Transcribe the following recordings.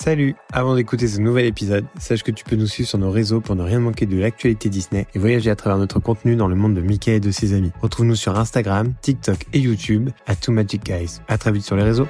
Salut Avant d'écouter ce nouvel épisode, sache que tu peux nous suivre sur nos réseaux pour ne rien manquer de l'actualité Disney et voyager à travers notre contenu dans le monde de Mickey et de ses amis. Retrouve-nous sur Instagram, TikTok et YouTube à Two Magic Guys. À très vite sur les réseaux.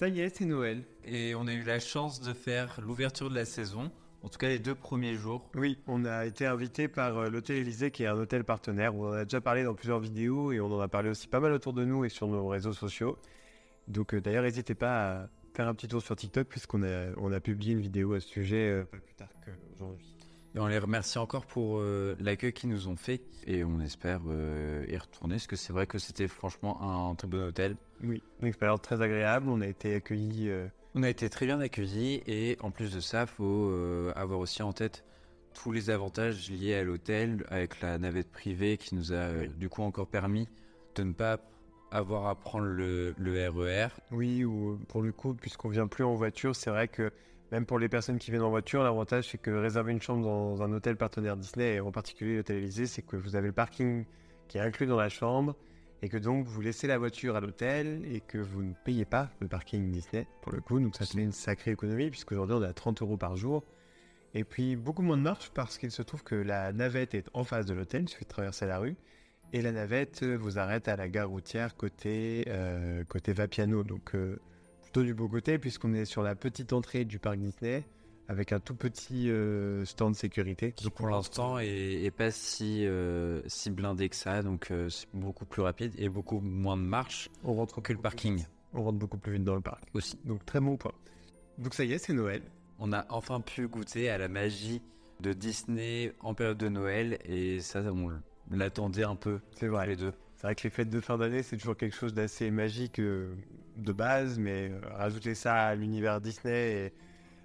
Ça y est, c'est Noël. Et on a eu la chance de faire l'ouverture de la saison, en tout cas les deux premiers jours. Oui, on a été invité par euh, l'Hôtel Élysée qui est un hôtel partenaire. On en a déjà parlé dans plusieurs vidéos et on en a parlé aussi pas mal autour de nous et sur nos réseaux sociaux. Donc euh, d'ailleurs, n'hésitez pas à faire un petit tour sur TikTok puisqu'on a, on a publié une vidéo à ce sujet euh, pas plus tard qu'aujourd'hui. Et on les remercie encore pour euh, l'accueil qu'ils nous ont fait et on espère euh, y retourner parce que c'est vrai que c'était franchement un très bon hôtel. Oui, une expérience très agréable. On a été accueillis. euh, On a été très bien accueillis et en plus de ça, faut euh, avoir aussi en tête tous les avantages liés à l'hôtel avec la navette privée qui nous a euh, du coup encore permis de ne pas avoir à prendre le, le RER. Oui, ou pour le coup, puisqu'on vient plus en voiture, c'est vrai que même pour les personnes qui viennent en voiture, l'avantage c'est que réserver une chambre dans un hôtel partenaire Disney, et en particulier l'hôtel Élysée, c'est que vous avez le parking qui est inclus dans la chambre, et que donc vous laissez la voiture à l'hôtel, et que vous ne payez pas le parking Disney, pour le coup, donc ça fait une sacrée économie, puisqu'aujourd'hui on est à 30 euros par jour. Et puis beaucoup moins de marche, parce qu'il se trouve que la navette est en face de l'hôtel, il suffit de traverser la rue, et la navette vous arrête à la gare routière côté, euh, côté Vapiano, donc euh, plutôt du beau côté, puisqu'on est sur la petite entrée du parc Disney, avec un tout petit euh, stand de sécurité. qui pour l'instant est, est pas si, euh, si blindé que ça, donc euh, c'est beaucoup plus rapide et beaucoup moins de marche on rentre que le parking On rentre beaucoup plus vite dans le parc. aussi. Donc très bon point. Donc ça y est, c'est Noël. On a enfin pu goûter à la magie de Disney en période de Noël et ça, on l'attendait un peu C'est vrai. les deux. C'est vrai que les fêtes de fin d'année, c'est toujours quelque chose d'assez magique euh, de base, mais euh, rajouter ça à l'univers Disney et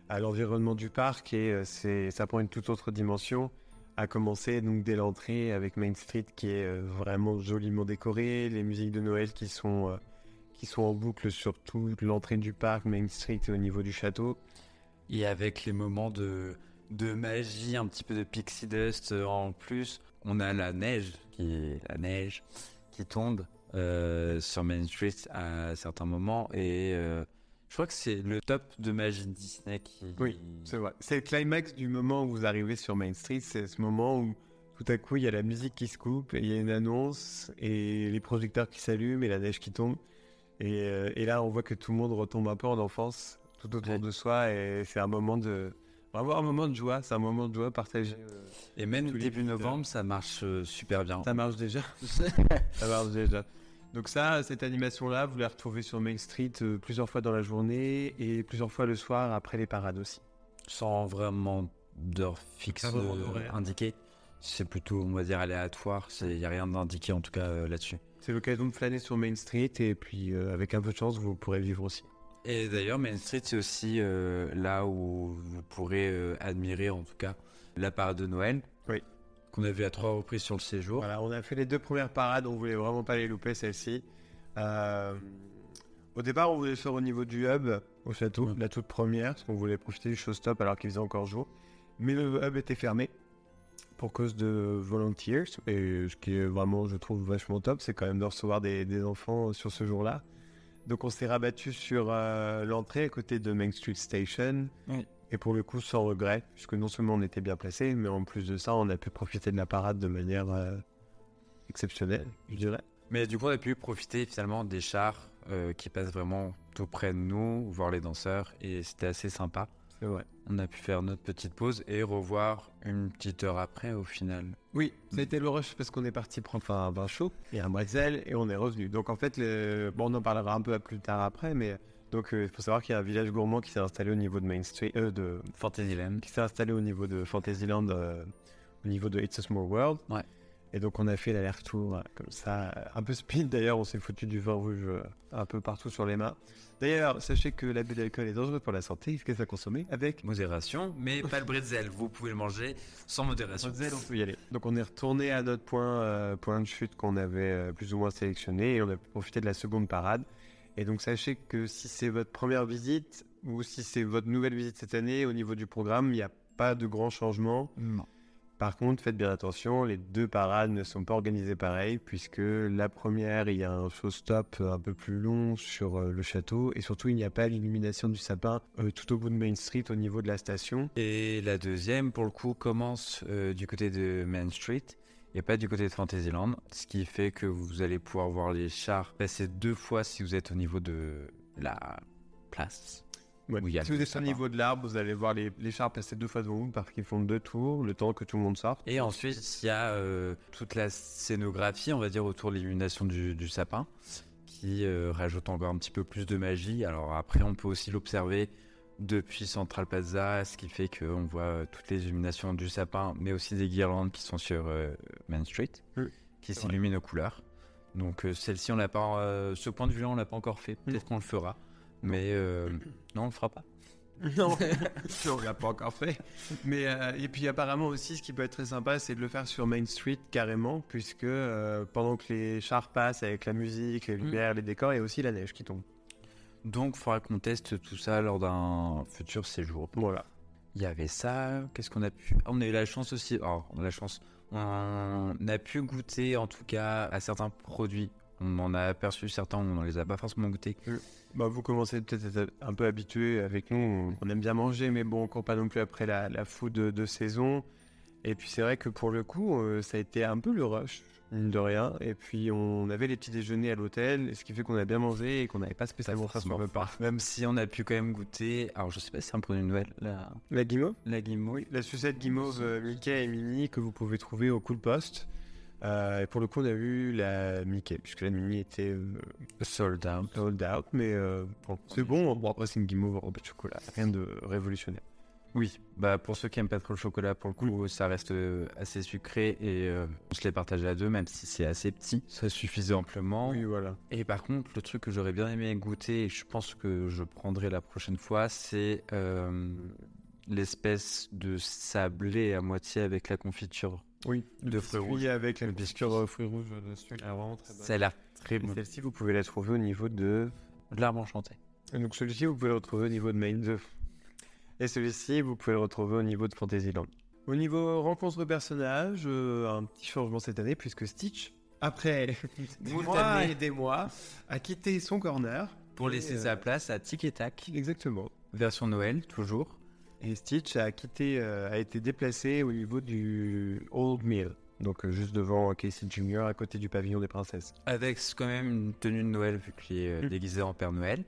à l'environnement du parc, et euh, c'est, ça prend une toute autre dimension. À commencer donc dès l'entrée avec Main Street qui est euh, vraiment joliment décoré, les musiques de Noël qui sont, qui sont en boucle sur toute l'entrée du parc, Main Street et au niveau du château. Et avec les moments de, de magie, un petit peu de pixie dust en plus, on a la neige, qui la neige qui tombe euh, sur Main Street à certains moments et euh, je crois que c'est le top de magie Disney qui. Oui, C'est vrai. C'est le climax du moment où vous arrivez sur Main Street. C'est ce moment où tout à coup il y a la musique qui se coupe, et il y a une annonce et les projecteurs qui s'allument et la neige qui tombe. Et, euh, et là, on voit que tout le monde retombe un peu en enfance tout autour Ouais. de soi et c'est un moment de vraiment un moment de joie. C'est un moment de joie partagé. euh, Et même début novembre, ça marche euh, super bien. Ça marche déjà. Ça marche déjà. Donc ça, cette animation-là, vous la retrouvez sur Main Street euh, plusieurs fois dans la journée et plusieurs fois le soir après les parades aussi. Sans vraiment d'heure fixe euh, indiquée. C'est plutôt, on va dire, aléatoire. Il n'y a rien d'indiqué en tout cas euh, là-dessus. C'est l'occasion de flâner sur Main Street et puis euh, avec un peu de chance, vous pourrez vivre aussi. Et d'ailleurs, Main Street, c'est aussi là où vous pourrez admirer, en tout cas, la parade de Noël. Oui. Qu'on a vu à trois reprises sur le séjour. Voilà, on a fait les deux premières parades, on voulait vraiment pas les louper celle-ci. Euh, au départ, on voulait faire au niveau du hub au château, Ouais. la toute première, parce qu'on voulait profiter du showstop alors qu'il faisait encore jour. Mais le hub était fermé pour cause de volunteers, et ce qui est vraiment, je trouve, vachement top, c'est quand même de recevoir des, des enfants sur ce jour-là. Donc on s'est rabattu sur euh, l'entrée à côté de Main Street Station. Oui. Et pour le coup, sans regret, puisque non seulement on était bien placé, mais en plus de ça, on a pu profiter de la parade de manière euh, exceptionnelle, je dirais. Mais du coup, on a pu profiter finalement des chars euh, qui passent vraiment tout près de nous, voir les danseurs. Et c'était assez sympa. C'est vrai. On a pu faire notre petite pause et revoir une petite heure après au final. Oui, été le rush parce qu'on est parti prendre un vin chaud et un bretzel et on est revenu. Donc en fait, le- bon, on en parlera un peu plus tard après, mais donc euh, il faut savoir qu'il y a un village gourmand qui s'est installé au niveau de Main Street, euh, de, Fantasyland. qui s'est installé au niveau de Fantasyland, euh, au niveau de It's a Small World. Ouais. Et donc on a fait l'aller-retour euh, comme ça, un peu speed d'ailleurs, on s'est foutu du vin rouge un peu partout sur les mains. D'ailleurs, sachez que l'abus d'alcool est dangereux pour la santé, qu'est-ce à consommer avec Modération, mais pas le bretzel. Vous pouvez le manger sans modération. Bretzel, on peut y aller. Donc on est retourné à notre point, point de chute qu'on avait plus ou moins sélectionné et on a profité de la seconde parade. Et donc sachez que si c'est votre première visite ou si c'est votre nouvelle visite cette année, au niveau du programme, il n'y a pas de grands changements. Non. Par contre, faites bien attention, les deux parades ne sont pas organisées pareil, puisque la première, il y a un show-stop un peu plus long sur euh, le château, et surtout, il n'y a pas l'illumination du sapin euh, tout au bout de Main Street au niveau de la station. Et la deuxième, pour le coup, commence euh, du côté de Main Street et pas du côté de Fantasyland, ce qui fait que vous allez pouvoir voir les chars passer deux fois si vous êtes au niveau de la place. Ouais. Où il y a Si vous êtes au niveau de l'arbre, vous allez voir les, les chars passer deux fois devant vous, parce qu'ils font deux tours, le temps que tout le monde sorte. Et ensuite, il y a euh, toute la scénographie, on va dire, autour de l'illumination du, du sapin, qui euh, rajoute encore un petit peu plus de magie. Alors après, on peut aussi l'observer depuis Central Plaza, ce qui fait qu'on voit euh, toutes les illuminations du sapin, mais aussi des guirlandes qui sont sur euh, Main Street, Oui, qui s'illuminent aux couleurs. Donc euh, celle-ci, on l'a pas, ce point de vue-là, on l'a pas encore fait. Peut-être qu'on le fera, mais non, on le fera pas. Non, on l'a pas encore fait. Mais euh, et puis apparemment aussi, ce qui peut être très sympa, c'est de le faire sur Main Street carrément, puisque euh, pendant que les chars passent avec la musique, les lumières, les décors, il y a aussi la neige qui tombe. Donc, il faudra qu'on teste tout ça lors d'un futur séjour. Voilà. Il y avait ça. Qu'est-ce qu'on a pu. Ah, on a eu la chance aussi. Alors, on a la chance. On a pu goûter, en tout cas, à certains produits. On en a aperçu certains, on ne les a pas forcément goûtés. Bah, vous commencez peut-être à être un peu habitué avec nous. On- aime bien manger, mais bon, on pas non plus après la, la food de, de saison. Et puis c'est vrai que pour le coup, euh, ça a été un peu le rush, mine de rien. Et puis on avait les petits déjeuners à l'hôtel, ce qui fait qu'on a bien mangé et qu'on n'avait pas spécialement faim sur le repas. Même si on a pu quand même goûter. Alors, je sais pas si c'est un produit nouvelle. La, La guimauve la guimauve. La sucette guimauve euh, Mickey et Minnie que vous pouvez trouver au Cool Post. Euh, et pour le coup, on a eu la Mickey, puisque la Minnie était euh, Sold out. sold out. Mais euh, bon, c'est bon. Bon, après, c'est une guimauve en de chocolat. Rien de révolutionnaire. Oui, bah pour ceux qui aiment pas trop le chocolat, pour le coup, ça reste euh, assez sucré et euh, on se les partage à deux, même si c'est assez petit. Ça suffisait amplement. Oui, voilà. Et par contre, le truc que j'aurais bien aimé goûter, et je pense que je prendrai la prochaine fois, c'est euh, l'espèce de sablé à moitié avec la confiture. Oui, de fruits rouges. avec la Le biscuit biscuit. fruits rouges dessus. Elle est vraiment très bonne. Ça a l'air très bon. Celle-ci, vous pouvez la trouver au niveau de. De l'arbre enchanté. Et donc celui-ci, vous pouvez le retrouver au niveau de Main 2. Et celui-ci, vous pouvez le retrouver au niveau de Fantasyland. Au niveau rencontre de personnages, euh, un petit changement cette année, puisque Stitch, après des mois et des mois, a quitté son corner. Pour laisser euh, sa place à Tic et Tac, Exactement. version Noël, toujours. Et Stitch a quitté, euh, a été déplacé au niveau du Old Mill. Donc euh, juste devant Casey Jr. à côté du pavillon des princesses. Avec quand même une tenue de Noël, vu qu'il est euh, Mm. déguisé en Père Noël.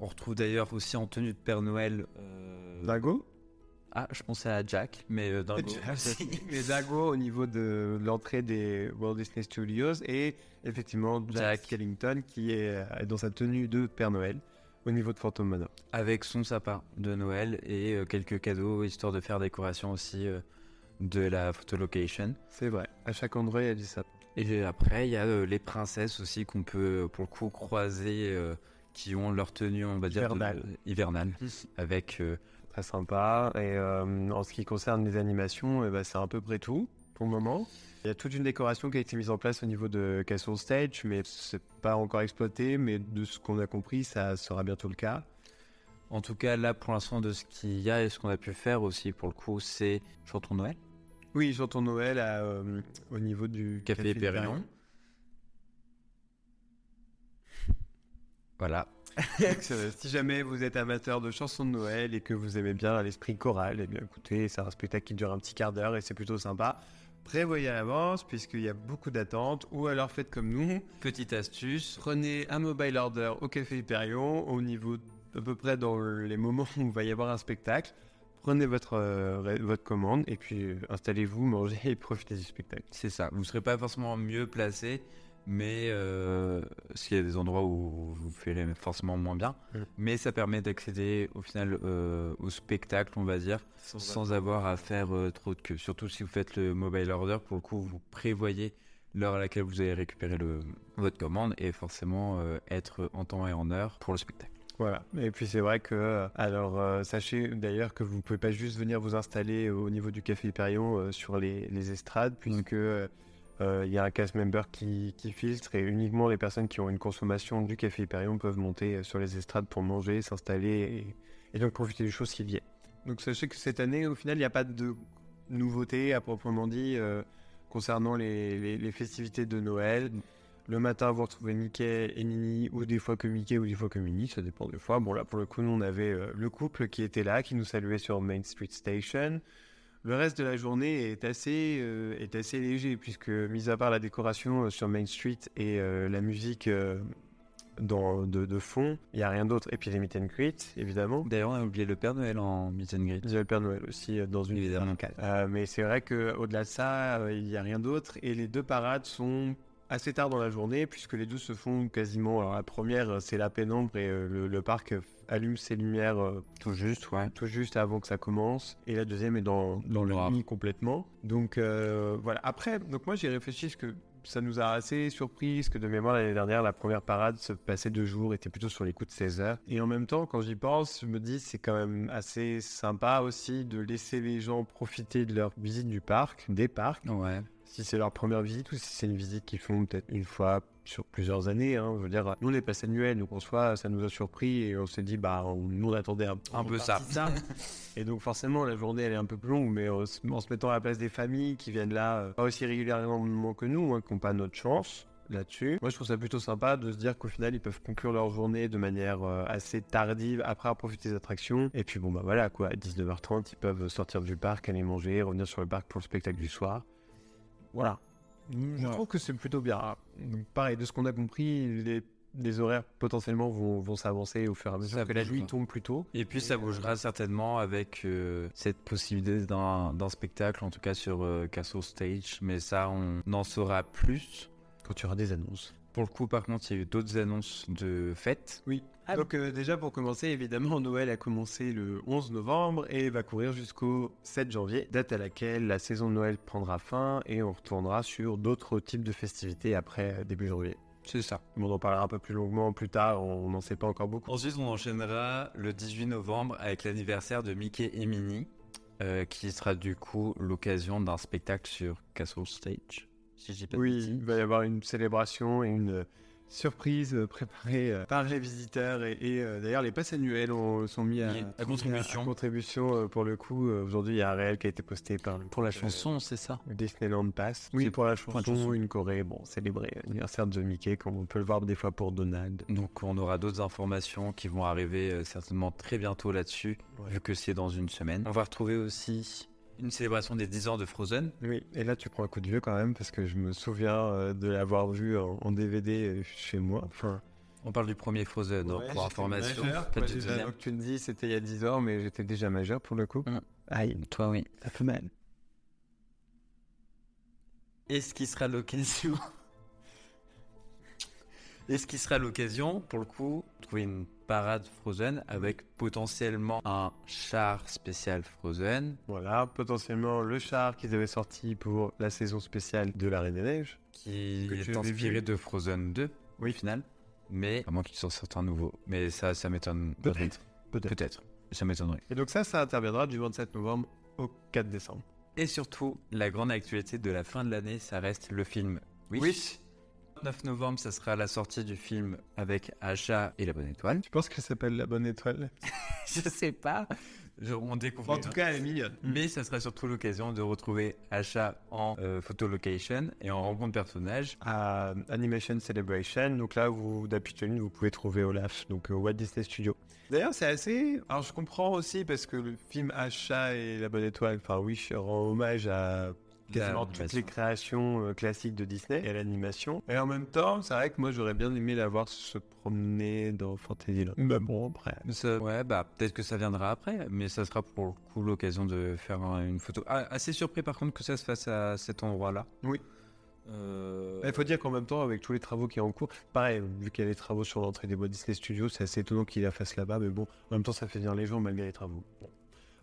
On retrouve d'ailleurs aussi en tenue de Père Noël. euh, Dingo Ah, je pensais à Jack, mais euh, Dingo. Les Dago au niveau de l'entrée des Walt Disney Studios et effectivement Jack. Skellington qui est euh, dans sa tenue de Père Noël au niveau de Phantom Manor. avec son sapin de Noël et euh, quelques cadeaux histoire de faire décoration aussi de la photolocation. C'est vrai. À chaque endroit, il y a du sapin. Et après, il y a les princesses aussi qu'on peut pour le coup croiser qui ont leur tenue, on va dire, Hivernale. hivernale, avec euh, Très sympa. Et euh, en ce qui concerne les animations, eh ben, c'est à peu près tout pour le moment. Il y a toute une décoration qui a été mise en place au niveau de Castle Stage, mais c'est pas encore exploité. Mais de ce qu'on a compris, ça sera bientôt le cas. en tout cas là pour l'instant de ce qu'il y a et ce qu'on a pu faire aussi pour le coup, c'est Chantons Noël, Oui, j'entends Noël à, euh, au niveau du Café Pérignon. Voilà. Si jamais vous êtes amateur de chansons de Noël et que vous aimez bien l'esprit choral, eh bien écoutez, c'est un spectacle qui dure un petit quart d'heure et c'est plutôt sympa. Prévoyez à l'avance puisqu'il y a beaucoup d'attentes ou alors faites comme nous, Petite astuce, prenez un mobile order au Café Hyperion au niveau à peu près dans les moments où il va y avoir un spectacle. Prenez votre, euh, votre commande et puis euh, installez-vous, mangez et profitez du spectacle. c'est ça. Vous ne serez pas forcément mieux placé, mais euh, s'il y a des endroits où vous ferez forcément moins bien, Mm. mais ça permet d'accéder au final euh, au spectacle, on va dire, sans avoir à faire euh, trop de queue. Surtout si vous faites le mobile order, pour le coup, vous prévoyez l'heure à laquelle vous allez récupérer le, votre commande et forcément euh, être en temps et en heure pour le spectacle. Voilà. Et puis c'est vrai que, alors euh, sachez d'ailleurs que vous pouvez pas juste venir vous installer au niveau du Café Hyperion euh, sur les, les estrades, puisque euh, il y a un cast member qui, qui filtre et uniquement les personnes qui ont une consommation du Café Hyperion peuvent monter euh, sur les estrades pour manger, s'installer et, donc profiter show s'il y est. Donc sachez que cette année, au final, il n'y a pas de nouveauté à proprement dit euh, concernant les, festivités de Noël. Le matin, vous retrouvez Mickey et Minnie, ou des fois que Mickey, ou des fois que Minnie, ça dépend des fois. Bon, là, pour le coup, nous, on avait euh, le couple qui était là, qui nous saluait sur Main Street Station. Le reste de la journée est assez, euh, est assez léger, puisque, mis à part la décoration euh, sur Main Street et euh, la musique dans, de, de fond, il n'y a rien d'autre. Et puis les meet and greet, évidemment. D'ailleurs, on a oublié le Père Noël en meet and greet. Il y a le Père Noël aussi dans une Évidemment. mais c'est vrai qu'au-delà de ça, il n'y a rien d'autre. Et les deux parades sont assez tard dans la journée, puisque les deux se font quasiment. Alors la première, euh, c'est la pénombre et euh, le, le parc euh, allume ses lumières euh, Tout juste, ouais. tout juste avant que ça commence. Et la deuxième est dans, dans le nuit complètement. Donc euh, voilà. Après, donc moi j'ai réfléchi parce que ça nous a assez surpris, parce que de mémoire l'année dernière, la première parade se passait deux jours, était plutôt sur les coups de 16 heures. Et en même temps, quand j'y pense, je me dis c'est quand même assez sympa aussi de laisser les gens profiter de leur visite du parc, des parcs, Ouais. Si c'est leur première visite ou si c'est une visite qu'ils font peut-être une fois sur plusieurs années. hein. Je veux dire, nous on est passé annuel, donc en soi ça nous a surpris et on s'est dit bah on, nous on attendait un, Un peu ça. et donc forcément la journée elle est un peu plus longue, mais en se, en se mettant à la place des familles qui viennent là euh, pas aussi régulièrement que nous, hein, qui n'ont pas notre chance là-dessus. Moi je trouve ça plutôt sympa de se dire qu'au final ils peuvent conclure leur journée de manière euh, assez tardive après avoir profité des attractions. Et puis bon bah voilà quoi, à 19h30 ils peuvent sortir du parc, aller manger, revenir sur le parc pour le spectacle du soir. Voilà. Je Ouais. trouve que c'est plutôt bien. Donc, pareil, de ce qu'on a compris, les, les horaires potentiellement vont, vont s'avancer au fur et à mesure Ça que la nuit tombe plus tôt. Et puis ça bougera certainement avec euh, cette possibilité d'un d'un spectacle, en tout cas sur euh, Castle Stage. Mais ça, on en saura plus. Quand tu auras des annonces. Pour le coup, par contre, il y a eu d'autres annonces de fêtes. Oui. Ah, Donc euh, déjà pour commencer, évidemment, Noël a commencé le 11 novembre et va courir jusqu'au 7 janvier, date à laquelle la saison de Noël prendra fin et on retournera sur d'autres types de festivités après euh, début janvier. C'est ça. On en parlera un peu plus longuement plus tard, on n'en sait pas encore beaucoup. Ensuite, on enchaînera le 18 novembre avec l'anniversaire de Mickey et Minnie, euh, qui sera du coup l'occasion d'un spectacle sur Castle Stage. Si je dis pas de Oui, bêtises. il va y avoir une célébration et une euh, surprise euh, préparée euh, par les visiteurs et, et, d'ailleurs les passes annuelles ont- sont mis à, contribution. à contribution, pour le coup. Aujourd'hui, il y a un réel qui a été posté par Pour la chanson, c'est ça Disneyland Pass. Oui, pour la la chanson, une Corée, bon, célébrer l'anniversaire de Mickey, comme on peut le voir des fois pour Donald. Donc on aura d'autres informations qui vont arriver certainement très bientôt là-dessus, Ouais. vu que c'est dans une semaine. On va retrouver aussi une célébration des 10 ans de Frozen. Oui, et là tu prends un coup de vieux quand même, parce que je me souviens euh, de l'avoir vu en, en DVD chez moi. Enfin, On parle du premier Frozen, donc, pour information. pas du deuxième. donc tu me dis c'était il y a 10 ans, mais j'étais déjà majeur pour le coup. Mm. Aïe, Toi, oui. ça fait mal. Est-ce qui sera l'occasion? Est-ce qui sera l'occasion, pour le coup, de trouver une parade Frozen avec potentiellement un char spécial Frozen Voilà, potentiellement le char qu'ils avaient sorti pour la saison spéciale de la Reine des Neiges. qui est inspiré de Frozen 2 Oui. final. Mais à moins qu'ils en sortent un nouveau. Mais ça, ça m'étonne. Peut-être. Peut-être. Peut-être. Ça m'étonnerait. Et donc ça, ça interviendra du 27 novembre au 4 décembre. Et surtout, la grande actualité de la fin de l'année, ça reste le film Wish. 9 novembre, ça sera la sortie du film avec Acha et la bonne étoile. Tu penses qu'elle s'appelle la bonne étoile? Je sais pas. Je- on découvre. En tout cas, elle est mignonne. Mais ça sera surtout l'occasion de retrouver Acha en euh, photo location et en rencontre personnage. à Animation Celebration. Donc là, vous d'habitude, vous pouvez trouver Olaf, donc euh, Walt Disney Studio. D'ailleurs, c'est assez. Alors, je comprends aussi parce que le film Achat et la bonne étoile, enfin Wish, rend hommage à quasiment toutes les créations euh, classiques de Disney et l'animation. Et en même temps, c'est vrai que moi, j'aurais bien aimé la voir se promener dans Fantasyland. Mais bon, après. Ça- ouais, bah peut-être que ça viendra après, mais ça sera pour le coup l'occasion de faire un- une photo. Ah, assez surpris par contre que ça se fasse à cet endroit-là. Oui. Euh, Il faut dire qu'en même temps, avec tous les travaux qui sont en cours, pareil, vu qu'il y a les travaux sur l'entrée des boîtes Disney Studios, c'est assez étonnant qu'il la fasse là-bas, mais bon, en même temps, ça fait venir les gens malgré les travaux.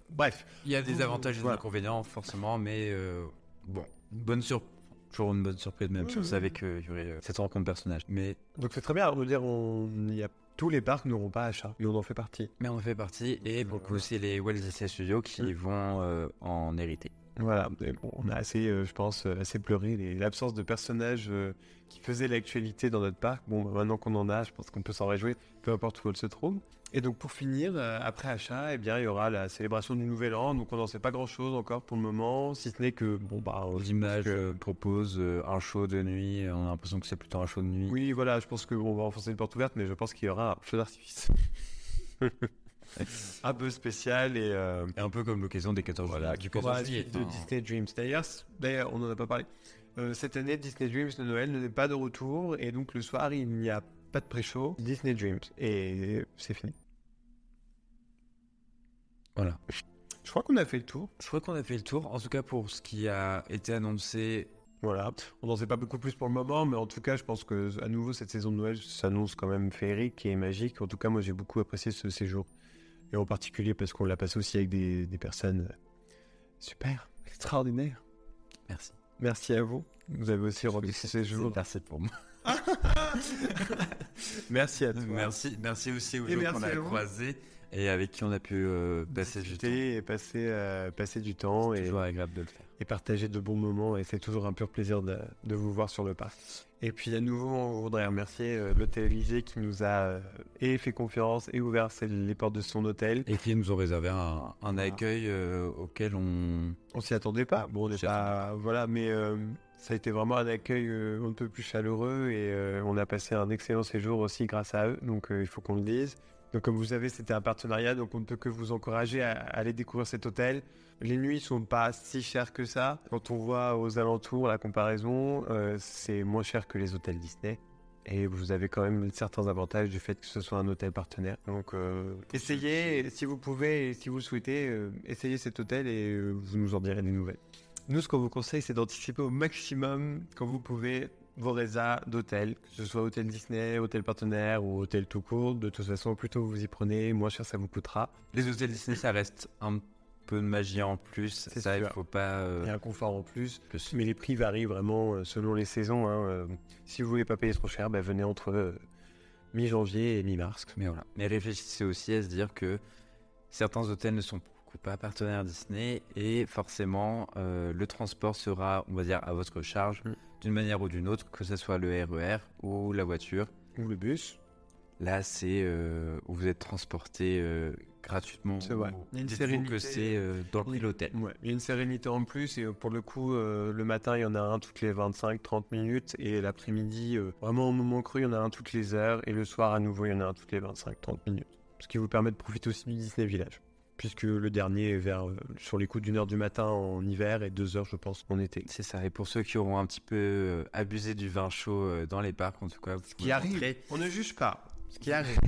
Bref. Il y a des avantages et des Voilà. inconvénients, forcément, mais euh, bon, une bonne surprise. Toujours une bonne surprise, même si on Oui, savait qu'il y aurait euh, cette rencontre personnage. Mais, Donc c'est très bien, on dire, on... y a... tous les parcs n'auront pas achat, et on en fait partie. mais on en fait partie, et pour le coup, c'est les Walt Disney Studios qui Mm. vont euh, en hériter. Voilà, mais bon, on a assez, euh, je pense, euh, assez pleuré les- l'absence de personnages euh, qui faisaient l'actualité dans notre parc. Bon, bah, maintenant qu'on en a, je pense qu'on peut s'en réjouir, peu importe où elle se trouve. Et donc pour finir, euh, après achat, eh bien, il y aura la célébration du Nouvel An. Donc on n'en sait pas grand-chose encore pour le moment, si ce n'est que, bon, bah, L'image que- propose euh, un show de nuit, on a l'impression que c'est plutôt un show de nuit. Oui, voilà, je pense qu'on va enfoncer une porte ouverte, mais je pense qu'il y aura un feu d'artifice. un peu spécial et... euh, Et un peu comme l'occasion des 14 Voilà, Du pourra 14 juillet, suivre de Disney Dreams. D'ailleurs, on n'en a pas parlé. Euh, cette année, Disney Dreams de Noël n'est pas de retour et donc le soir, il n'y a pas de pré-show. Disney Dreams et c'est fini. Voilà. Je crois qu'on a fait le tour. Je crois qu'on a fait le tour. En tout cas, pour ce qui a été annoncé, Voilà, on n'en sait pas beaucoup plus pour le moment, mais en tout cas, je pense que à nouveau cette saison de Noël s'annonce quand même féerique et magique. En tout cas, moi, j'ai beaucoup apprécié ce séjour et en particulier parce qu'on l'a passé aussi avec des, des personnes super, extraordinaires. merci. Merci à vous. Vous avez aussi rendu ce séjour. Merci pour moi. Merci à toi. Merci, merci aussi aux Et gens qu'on a croisés et avec qui on a pu euh, passer du temps. discuter et passer, euh, passer du temps C'est et, toujours agréable de le faire. et partager de bons moments. Et c'est toujours un pur plaisir de, de vous voir sur le parc. Et puis à nouveau, on voudrait remercier euh, l'hôtel Élysée qui nous a et fait confiance et ouvert les portes de son hôtel. Et qui nous ont réservé un, accueil auquel on. On s'y attendait pas. Bon, on n'est pas. Voilà, mais ça a été vraiment un accueil euh, un peu plus chaleureux et euh, on a passé un excellent séjour aussi grâce à eux. Donc euh, il faut qu'on le dise. Donc comme vous savez, c'était un partenariat, donc on ne peut que vous encourager à, aller découvrir cet hôtel. Les nuits sont pas si chères que ça. Quand on voit aux alentours la comparaison, c'est moins cher que les hôtels Disney. Et vous avez quand même certains avantages du fait que ce soit un hôtel partenaire. Donc essayez, si vous pouvez et si vous le souhaitez, essayez cet hôtel et vous nous en direz des nouvelles. Nous, ce qu'on vous conseille, c'est d'anticiper au maximum, quand vous pouvez, vos résas d'hôtel, que ce soit hôtel Disney, hôtel partenaire ou hôtel tout court. De toute façon, plus tôt vous y prenez, moins cher ça vous coûtera. Les hôtels Disney, ça reste un peu de magie en plus. C'est Ça, il sûr. faut pas. euh, Il y a un confort en plus. plus. Mais les prix varient vraiment euh, selon les saisons. hein, euh. Si vous voulez pas payer trop cher, bah, venez entre euh, mi-janvier et mi-mars. Mais voilà. Mais réfléchissez aussi à se dire que certains hôtels ne sont coup pas partenaires Disney et forcément euh, le transport sera, on va dire, à votre charge Mm. d'une manière ou d'une autre, que ce soit le RER ou la voiture. Ou le bus. Là, c'est euh, où vous êtes transporté euh, gratuitement. C'est vrai. Ou- Il y a une sérénité. que c'est euh, dans le l'hôtel. Ouais, il y a une sérénité en plus et euh, pour le coup, euh, le matin, il y en a un toutes les 25-30 minutes et l'après-midi, euh, vraiment au moment cru, il y en a un toutes les heures et le soir, à nouveau, il y en a un toutes les 25-30 minutes. Ce qui vous permet de profiter aussi du Disney Village. Puisque le dernier est vers, euh, sur les coups d'une heure du matin en hiver et deux heures, je pense, en été. C'est ça. Et pour ceux qui auront un petit peu euh, abusé du vin chaud euh, dans les parcs, en tout cas, Ce qui arrive, rentrer- on ne juge pas. Ce qui arrive.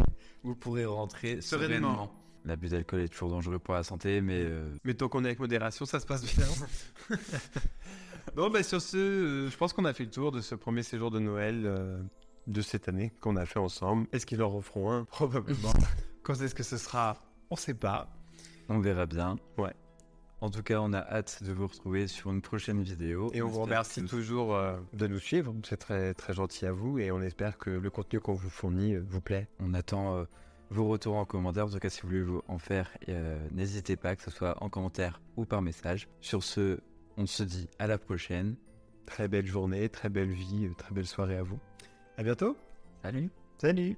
vous pourrez rentrer Sereinement. sereinement. L'abus d'alcool est toujours dangereux pour la santé, mais euh, Mais tant qu'on est avec modération, ça se passe bien. bon, bah sur ce, euh, je pense qu'on a fait le tour de ce premier séjour de Noël euh, de cette année qu'on a fait ensemble. Est-ce qu'ils en referont un? Probablement. Quand est-ce que ce sera? On sait pas. On verra bien. Ouais. En tout cas, on a hâte de vous retrouver sur une prochaine vidéo. Et on vous remercie que- toujours euh, de nous suivre. C'est très, très gentil à vous et on espère que le contenu qu'on vous fournit euh, vous plaît. On attend euh, vos retours en commentaire. En tout cas, si vous voulez vous en faire, n'hésitez pas, que ce soit en commentaire ou par message. Sur ce, on se dit à la prochaine. Très belle journée, très belle vie, très belle soirée à vous. À bientôt. Salut Salut